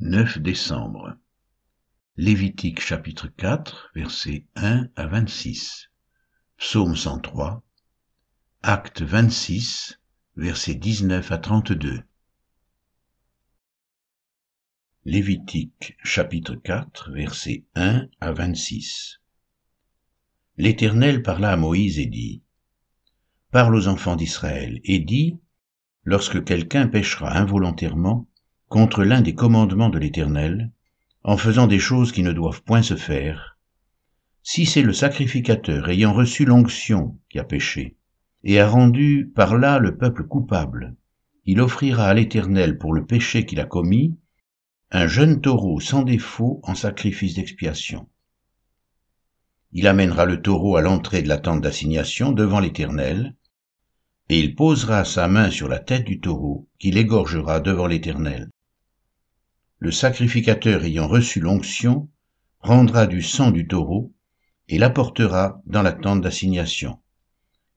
9 décembre. Lévitique chapitre 4, versets 1 à 26. Psaume 103. Acte 26, versets 19 à 32. Lévitique chapitre 4, versets 1 à 26. L'Éternel parla à Moïse et dit, Parle aux enfants d'Israël et dis, lorsque quelqu'un péchera involontairement, contre l'un des commandements de l'Éternel, en faisant des choses qui ne doivent point se faire, si c'est le sacrificateur ayant reçu l'onction qui a péché, et a rendu par là le peuple coupable, il offrira à l'Éternel pour le péché qu'il a commis un jeune taureau sans défaut en sacrifice d'expiation. Il amènera le taureau à l'entrée de la tente d'assignation devant l'Éternel, et il posera sa main sur la tête du taureau, qu'il égorgera devant l'Éternel le sacrificateur ayant reçu l'onction prendra du sang du taureau et l'apportera dans la tente d'assignation.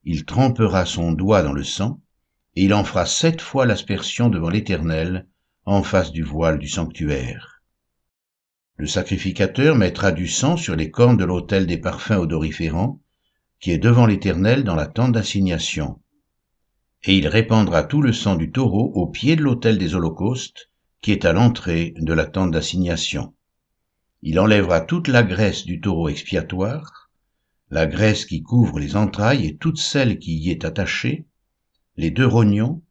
Il trempera son doigt dans le sang, et il en fera sept fois l'aspersion devant l'Éternel, en face du voile du sanctuaire. Le sacrificateur mettra du sang sur les cornes de l'autel des parfums odoriférants, qui est devant l'Éternel dans la tente d'assignation. Et il répandra tout le sang du taureau au pied de l'autel des holocaustes, qui est à l'entrée de la tente d'assignation. Il enlèvera toute la graisse du taureau expiatoire, la graisse qui couvre les entrailles et toute celle qui y est attachée, les deux rognons,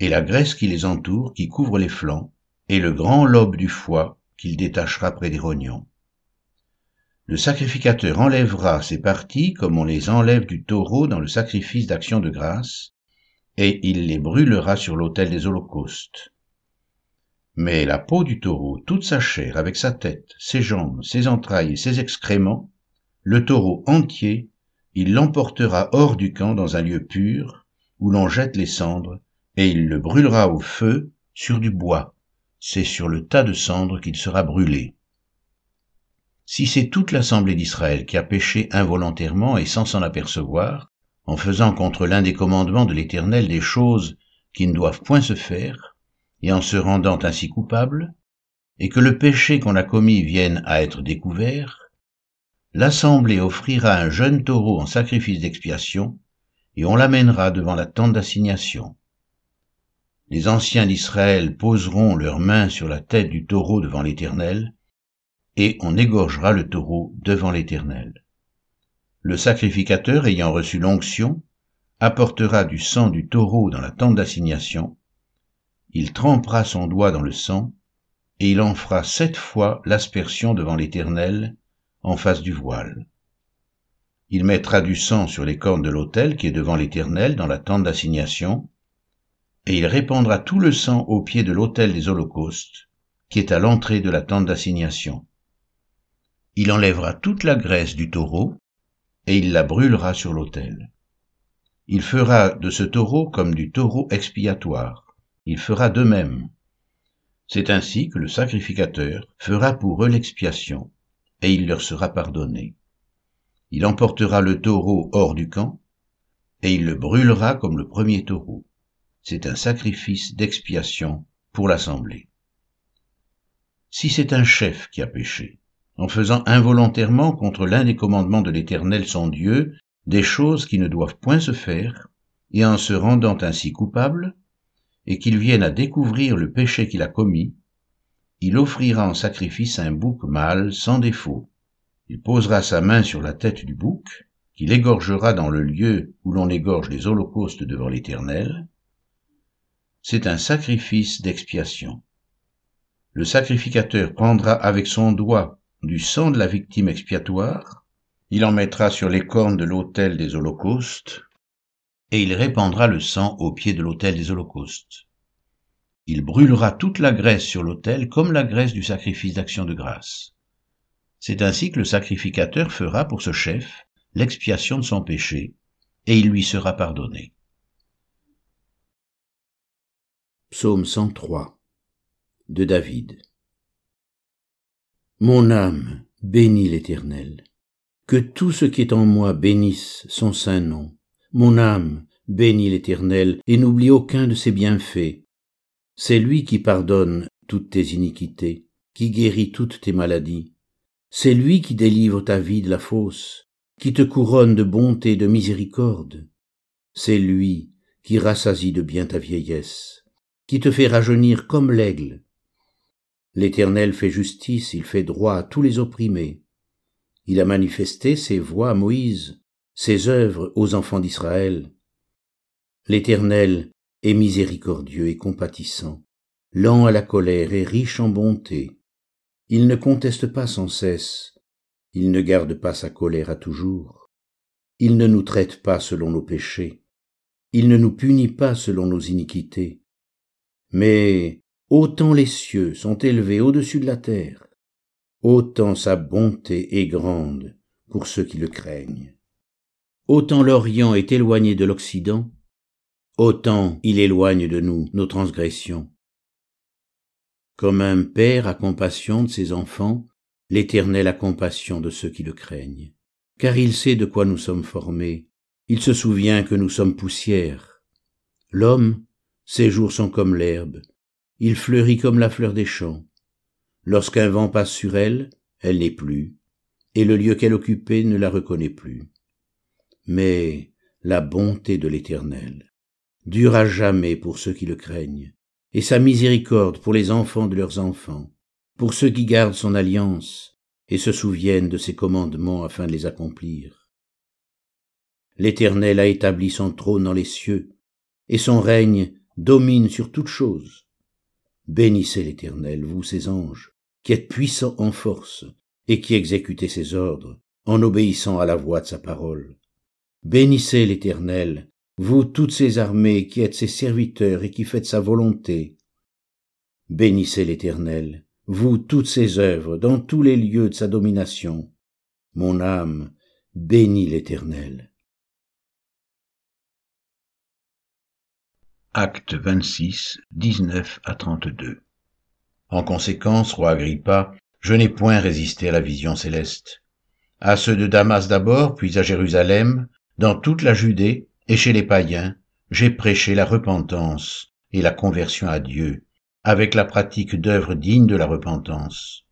et la graisse qui les entoure, qui couvre les flancs, et le grand lobe du foie qu'il détachera près des rognons. Le sacrificateur enlèvera ces parties comme on les enlève du taureau dans le sacrifice d'action de grâce, et il les brûlera sur l'autel des holocaustes. Mais la peau du taureau, toute sa chair, avec sa tête, ses jambes, ses entrailles et ses excréments, le taureau entier, il l'emportera hors du camp dans un lieu pur, où l'on jette les cendres, et il le brûlera au feu sur du bois. C'est sur le tas de cendres qu'il sera brûlé. Si c'est toute l'assemblée d'Israël qui a péché involontairement et sans s'en apercevoir, en faisant contre l'un des commandements de l'Éternel des choses qui ne doivent point se faire, et en se rendant ainsi coupable, et que le péché qu'on a commis vienne à être découvert, l'assemblée offrira un jeune taureau en sacrifice d'expiation, et on l'amènera devant la tente d'assignation. Les anciens d'Israël poseront leurs mains sur la tête du taureau devant l'Éternel, et on égorgera le taureau devant l'Éternel. Le sacrificateur ayant reçu l'onction apportera du sang du taureau dans la tente d'assignation, il trempera son doigt dans le sang, et il en fera sept fois l'aspersion devant l'Éternel, en face du voile. Il mettra du sang sur les cornes de l'autel qui est devant l'Éternel dans la tente d'assignation, et il répandra tout le sang au pied de l'autel des holocaustes, qui est à l'entrée de la tente d'assignation. Il enlèvera toute la graisse du taureau, et il la brûlera sur l'autel. Il fera de ce taureau comme du taureau expiatoire il fera de même. C'est ainsi que le sacrificateur fera pour eux l'expiation, et il leur sera pardonné. Il emportera le taureau hors du camp, et il le brûlera comme le premier taureau. C'est un sacrifice d'expiation pour l'assemblée. Si c'est un chef qui a péché, en faisant involontairement contre l'un des commandements de l'Éternel son Dieu des choses qui ne doivent point se faire, et en se rendant ainsi coupable, et qu'il vienne à découvrir le péché qu'il a commis, il offrira en sacrifice un bouc mâle sans défaut. Il posera sa main sur la tête du bouc, qu'il égorgera dans le lieu où l'on égorge les holocaustes devant l'Éternel. C'est un sacrifice d'expiation. Le sacrificateur prendra avec son doigt du sang de la victime expiatoire, il en mettra sur les cornes de l'autel des holocaustes, et il répandra le sang au pied de l'autel des holocaustes. Il brûlera toute la graisse sur l'autel comme la graisse du sacrifice d'action de grâce. C'est ainsi que le sacrificateur fera pour ce chef l'expiation de son péché, et il lui sera pardonné. Psaume 103 de David Mon âme bénit l'Éternel. Que tout ce qui est en moi bénisse son saint nom. Mon âme, bénis l'Éternel, et n'oublie aucun de ses bienfaits. C'est lui qui pardonne toutes tes iniquités, qui guérit toutes tes maladies. C'est lui qui délivre ta vie de la fosse, qui te couronne de bonté et de miséricorde. C'est lui qui rassasie de bien ta vieillesse, qui te fait rajeunir comme l'aigle. L'Éternel fait justice, il fait droit à tous les opprimés. Il a manifesté ses voies à Moïse, ses œuvres aux enfants d'Israël. L'Éternel est miséricordieux et compatissant, lent à la colère et riche en bonté. Il ne conteste pas sans cesse, il ne garde pas sa colère à toujours. Il ne nous traite pas selon nos péchés, il ne nous punit pas selon nos iniquités. Mais autant les cieux sont élevés au-dessus de la terre, autant sa bonté est grande pour ceux qui le craignent. Autant l'Orient est éloigné de l'Occident, autant il éloigne de nous nos transgressions. Comme un père a compassion de ses enfants, l'Éternel a compassion de ceux qui le craignent, car il sait de quoi nous sommes formés, il se souvient que nous sommes poussière. L'homme, ses jours sont comme l'herbe, il fleurit comme la fleur des champs. Lorsqu'un vent passe sur elle, elle n'est plus, et le lieu qu'elle occupait ne la reconnaît plus. Mais la bonté de l'Éternel dure à jamais pour ceux qui le craignent, et sa miséricorde pour les enfants de leurs enfants, pour ceux qui gardent son alliance et se souviennent de ses commandements afin de les accomplir. L'Éternel a établi son trône dans les cieux, et son règne domine sur toutes choses. Bénissez l'Éternel, vous ses anges, qui êtes puissants en force, et qui exécutez ses ordres, en obéissant à la voix de sa parole. Bénissez l'Éternel, vous toutes ses armées qui êtes ses serviteurs et qui faites sa volonté. Bénissez l'Éternel, vous toutes ses œuvres dans tous les lieux de sa domination. Mon âme bénit l'Éternel. Acte 26, 19 à 32 En conséquence, roi Agrippa, je n'ai point résisté à la vision céleste. À ceux de Damas d'abord, puis à Jérusalem, dans toute la Judée et chez les païens, j'ai prêché la repentance et la conversion à Dieu, avec la pratique d'œuvres dignes de la repentance.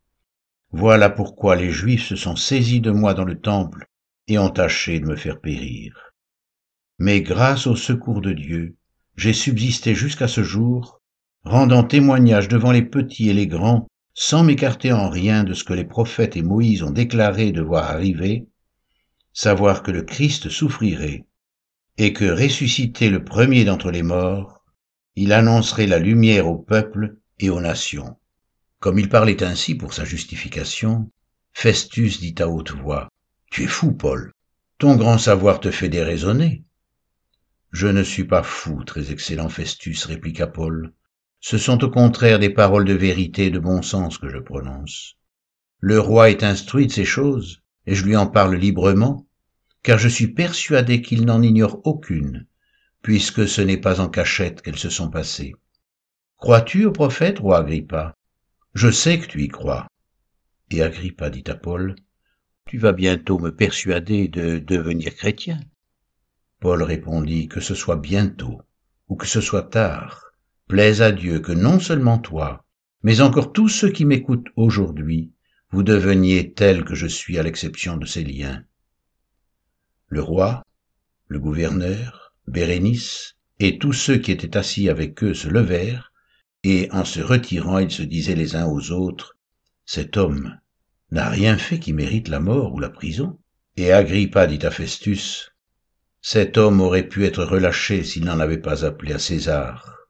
Voilà pourquoi les Juifs se sont saisis de moi dans le temple et ont tâché de me faire périr. Mais grâce au secours de Dieu, j'ai subsisté jusqu'à ce jour, rendant témoignage devant les petits et les grands, sans m'écarter en rien de ce que les prophètes et Moïse ont déclaré devoir arriver, savoir que le Christ souffrirait, et que ressuscité le premier d'entre les morts, il annoncerait la lumière au peuple et aux nations. Comme il parlait ainsi pour sa justification, Festus dit à haute voix, Tu es fou, Paul, ton grand savoir te fait déraisonner. Je ne suis pas fou, très excellent Festus, répliqua Paul. Ce sont au contraire des paroles de vérité et de bon sens que je prononce. Le roi est instruit de ces choses, et je lui en parle librement, car je suis persuadé qu'il n'en ignore aucune, puisque ce n'est pas en cachette qu'elles se sont passées. Crois-tu au prophète, roi Agrippa? Je sais que tu y crois. Et Agrippa dit à Paul, Tu vas bientôt me persuader de devenir chrétien. Paul répondit que ce soit bientôt ou que ce soit tard, plaise à Dieu que non seulement toi, mais encore tous ceux qui m'écoutent aujourd'hui, vous deveniez tels que je suis à l'exception de ces liens. Le roi, le gouverneur, Bérénice et tous ceux qui étaient assis avec eux se levèrent, et en se retirant ils se disaient les uns aux autres, Cet homme n'a rien fait qui mérite la mort ou la prison. Et Agrippa dit à Festus, cet homme aurait pu être relâché s'il n'en avait pas appelé à César.